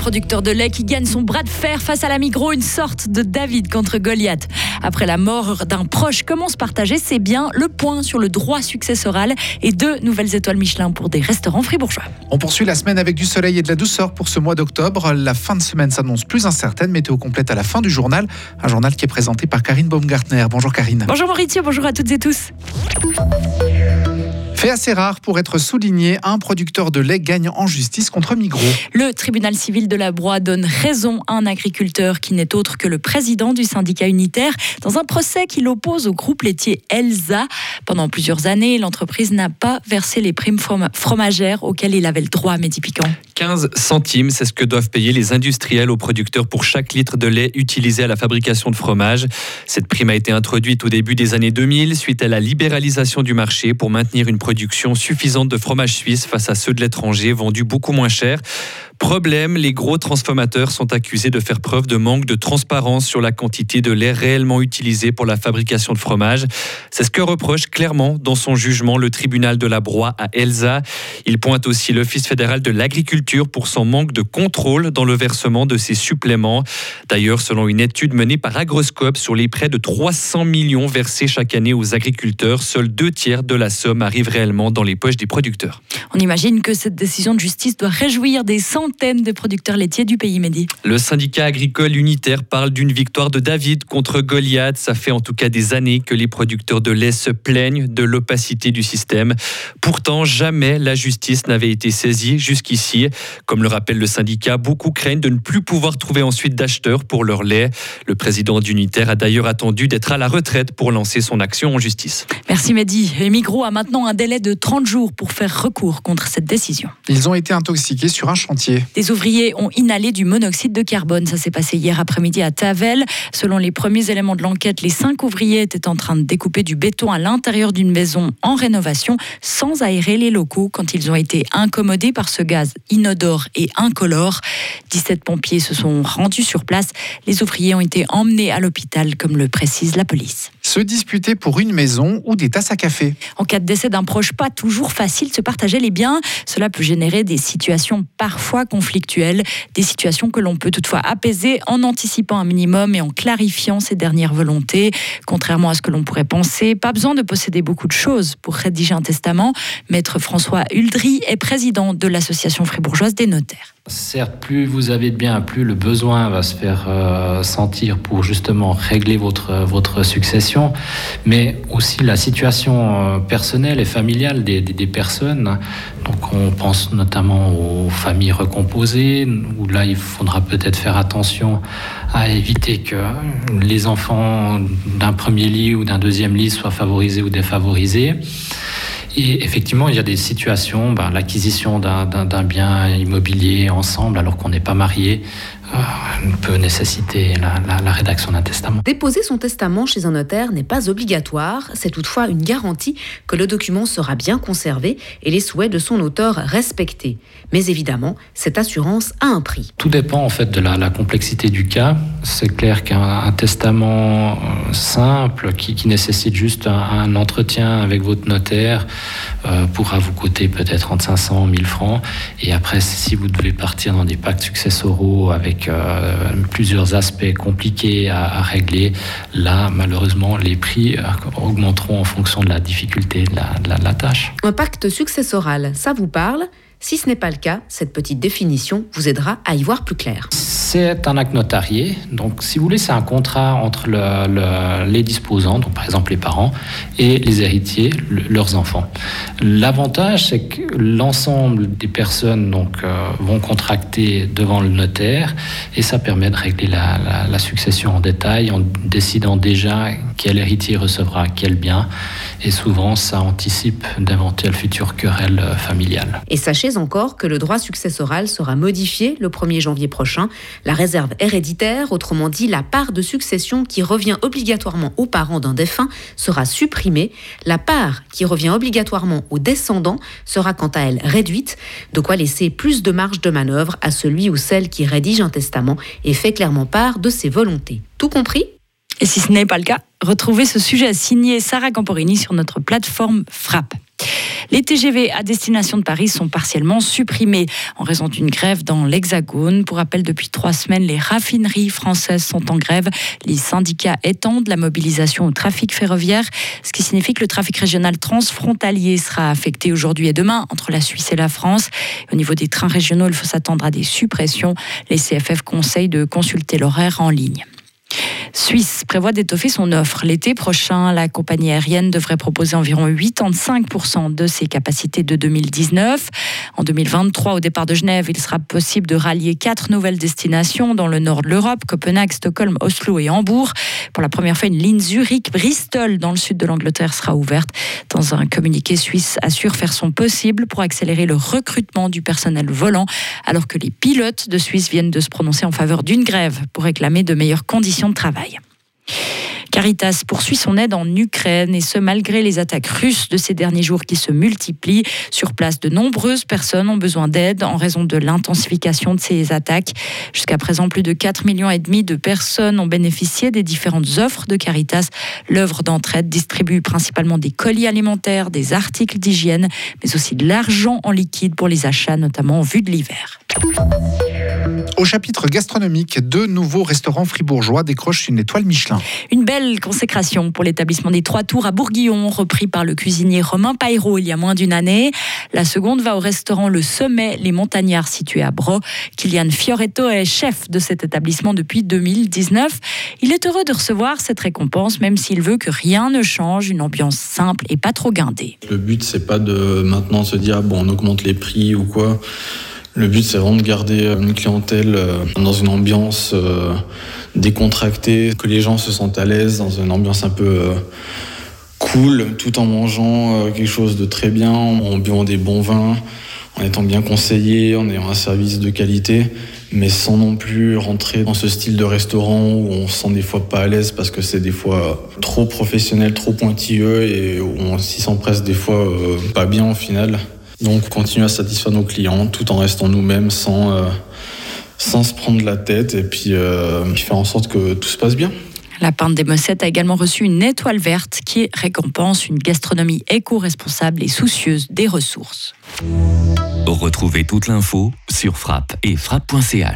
producteur de lait qui gagne son bras de fer face à la Migros, une sorte de David contre Goliath. Après la mort d'un proche, comment se partager C'est bien le point sur le droit successoral et deux nouvelles étoiles Michelin pour des restaurants fribourgeois. On poursuit la semaine avec du soleil et de la douceur pour ce mois d'octobre. La fin de semaine s'annonce plus incertaine. Météo complète à la fin du journal. Un journal qui est présenté par Karine Baumgartner. Bonjour Karine. Bonjour Maurizio, bonjour à toutes et tous. Fait assez rare pour être souligné, un producteur de lait gagne en justice contre Migros. Le tribunal civil de la Broye donne raison à un agriculteur qui n'est autre que le président du syndicat unitaire dans un procès qui l'oppose au groupe laitier Elsa. Pendant plusieurs années, l'entreprise n'a pas versé les primes fromagères auxquelles il avait le droit, Mehdi Piquant. 15 centimes, c'est ce que doivent payer les industriels aux producteurs pour chaque litre de lait utilisé à la fabrication de fromage. Cette prime a été introduite au début des années 2000 suite à la libéralisation du marché pour maintenir une production suffisante de fromage suisse face à ceux de l'étranger vendus beaucoup moins cher. Problème, les gros transformateurs sont accusés de faire preuve de manque de transparence sur la quantité de lait réellement utilisé pour la fabrication de fromage. C'est ce que reproche clairement dans son jugement le tribunal de la Broye à Elsa. Il pointe aussi l'Office fédéral de l'agriculture pour son manque de contrôle dans le versement de ces suppléments. D'ailleurs, selon une étude menée par Agroscope sur les près de 300 millions versés chaque année aux agriculteurs, seuls deux tiers de la somme arrivent réellement dans les poches des producteurs. On imagine que cette décision de justice doit réjouir des centaines de producteurs laitiers du pays, Mehdi. Le syndicat agricole unitaire parle d'une victoire de David contre Goliath. Ça fait en tout cas des années que les producteurs de lait se plaignent de l'opacité du système. Pourtant, jamais la justice n'avait été saisie jusqu'ici. Comme le rappelle le syndicat, beaucoup craignent de ne plus pouvoir trouver ensuite d'acheteurs pour leur lait. Le président d'Unitaire a d'ailleurs attendu d'être à la retraite pour lancer son action en justice. Merci Mehdi. Et Migros a maintenant un délai de 30 jours pour faire recours contre cette décision. Ils ont été intoxiqués sur un chantier. Des ouvriers ont inhalé du monoxyde de carbone. Ça s'est passé hier après-midi à Tavel. Selon les premiers éléments de l'enquête, les cinq ouvriers étaient en train de découper du béton à l'intérieur d'une maison en rénovation sans aérer les locaux quand ils ont été incommodés par ce gaz inodore et incolore. 17 pompiers se sont rendus sur place. Les ouvriers ont été emmenés à l'hôpital, comme le précise la police. Se disputer pour une maison ou des tasses à café. En cas de décès d'un proche, pas toujours facile de se partager les bien, cela peut générer des situations parfois conflictuelles, des situations que l'on peut toutefois apaiser en anticipant un minimum et en clarifiant ses dernières volontés. Contrairement à ce que l'on pourrait penser, pas besoin de posséder beaucoup de choses pour rédiger un testament. Maître François Huldry est président de l'Association fribourgeoise des notaires. Certes, plus vous avez de biens, plus le besoin va se faire euh, sentir pour justement régler votre, votre succession, mais aussi la situation euh, personnelle et familiale des, des, des, personnes. Donc on pense notamment aux familles recomposées, où là il faudra peut-être faire attention à éviter que les enfants d'un premier lit ou d'un deuxième lit soient favorisés ou défavorisés. Et effectivement, il y a des situations, ben, l'acquisition d'un bien immobilier ensemble alors qu'on n'est pas marié, peut nécessiter la, la, la rédaction d'un testament. Déposer son testament chez un notaire n'est pas obligatoire, c'est toutefois une garantie que le document sera bien conservé et les souhaits de son auteur respectés. Mais évidemment, cette assurance a un prix. Tout dépend en fait de la, la complexité du cas. C'est clair qu'un testament euh, simple qui, qui, nécessite juste un, un, entretien avec votre notaire euh, pourra vous coûter peut-être entre 500 1000 francs. Et après, si vous devez partir dans des pactes successoraux avec euh, plusieurs aspects compliqués à, régler. Là, malheureusement, les prix euh, augmenteront en fonction de la difficulté de la tâche. Un pacte successoral, ça vous parle? Si ce n'est pas le cas, cette petite définition vous aidera à y voir plus clair. C'est un acte notarié. Donc, si vous voulez, c'est un contrat entre le, le, les disposants, donc par exemple les parents, et les héritiers, le, leurs enfants. L'avantage, c'est que l'ensemble des personnes donc, euh, vont contracter devant le notaire et ça permet de régler la succession en détail en décidant déjà quel héritier recevra quel bien. Et souvent, ça anticipe d'éventuelles futures querelles familiales. Et sachez encore que le droit successoral sera modifié le 1er janvier prochain. La réserve héréditaire, autrement dit la part de succession qui revient obligatoirement aux parents d'un défunt, sera supprimée. La part qui revient obligatoirement aux descendants sera quant à elle réduite, de quoi laisser plus de marge de manœuvre à celui ou celle qui rédige un testament et fait clairement part de ses volontés. Tout compris Et si ce n'est pas le cas, retrouvez ce sujet à signer Sarah Camporini sur notre plateforme Frappe. Les TGV à destination de Paris sont partiellement supprimés en raison d'une grève dans l'Hexagone. Pour rappel, depuis trois semaines, les raffineries françaises sont en grève. Les syndicats étendent la mobilisation au trafic ferroviaire, ce qui signifie que le trafic régional transfrontalier sera affecté aujourd'hui et demain entre la Suisse et la France. Au niveau des trains régionaux, il faut s'attendre à des suppressions. Les CFF conseillent de consulter l'horaire en ligne. Suisse prévoit d'étoffer son offre. L'été prochain, la compagnie aérienne devrait proposer environ 85% de ses capacités de 2019. En 2023, au départ de Genève, il sera possible de rallier quatre nouvelles destinations dans le nord de l'Europe, Copenhague, Stockholm, Oslo et Hambourg. Pour la première fois, une ligne Zurich-Bristol dans le sud de l'Angleterre sera ouverte. Dans un communiqué suisse assure faire son possible pour accélérer le recrutement du personnel volant, alors que les pilotes de Suisse viennent de se prononcer en faveur d'une grève pour réclamer de meilleures conditions de travail. Caritas poursuit son aide en Ukraine et ce malgré les attaques russes de ces derniers jours qui se multiplient. Sur place, de nombreuses personnes ont besoin d'aide en raison de l'intensification de ces attaques. Jusqu'à présent, plus de 4 millions et demi de personnes ont bénéficié des différentes offres de Caritas. L'œuvre d'entraide distribue principalement des colis alimentaires, des articles d'hygiène, mais aussi de l'argent en liquide pour les achats, notamment en vue de l'hiver. Au chapitre gastronomique, deux nouveaux restaurants fribourgeois décrochent une étoile Michelin. Une belle consécration pour l'établissement des Trois Tours à Bourguillon, repris par le cuisinier Romain Pairaud il y a moins d'une année. La seconde va au restaurant Le Sommet, les Montagnards, situé à Bro. Kylian Fioretto est chef de cet établissement depuis 2019. Il est heureux de recevoir cette récompense, même s'il veut que rien ne change, une ambiance simple et pas trop guindée. Le but, c'est pas de maintenant se dire, bon, on augmente les prix ou quoi. Le but, c'est vraiment de garder euh, une clientèle euh, dans une ambiance euh, décontractée, que les gens se sentent à l'aise, dans une ambiance un peu cool, tout en mangeant quelque chose de très bien, en buvant des bons vins, en étant bien conseillé, en ayant un service de qualité, mais sans non plus rentrer dans ce style de restaurant où on se sent des fois pas à l'aise parce que c'est des fois trop professionnel, trop pointilleux et on s'y sent des fois pas bien au final. Donc continuer à satisfaire nos clients tout en restant nous-mêmes sans, euh, sans se prendre la tête et puis, euh, faire en sorte que tout se passe bien. La Pinte des Mossettes a également reçu une étoile verte qui récompense une gastronomie éco-responsable et soucieuse des ressources. Retrouvez toute l'info sur frappe et frappe.ch.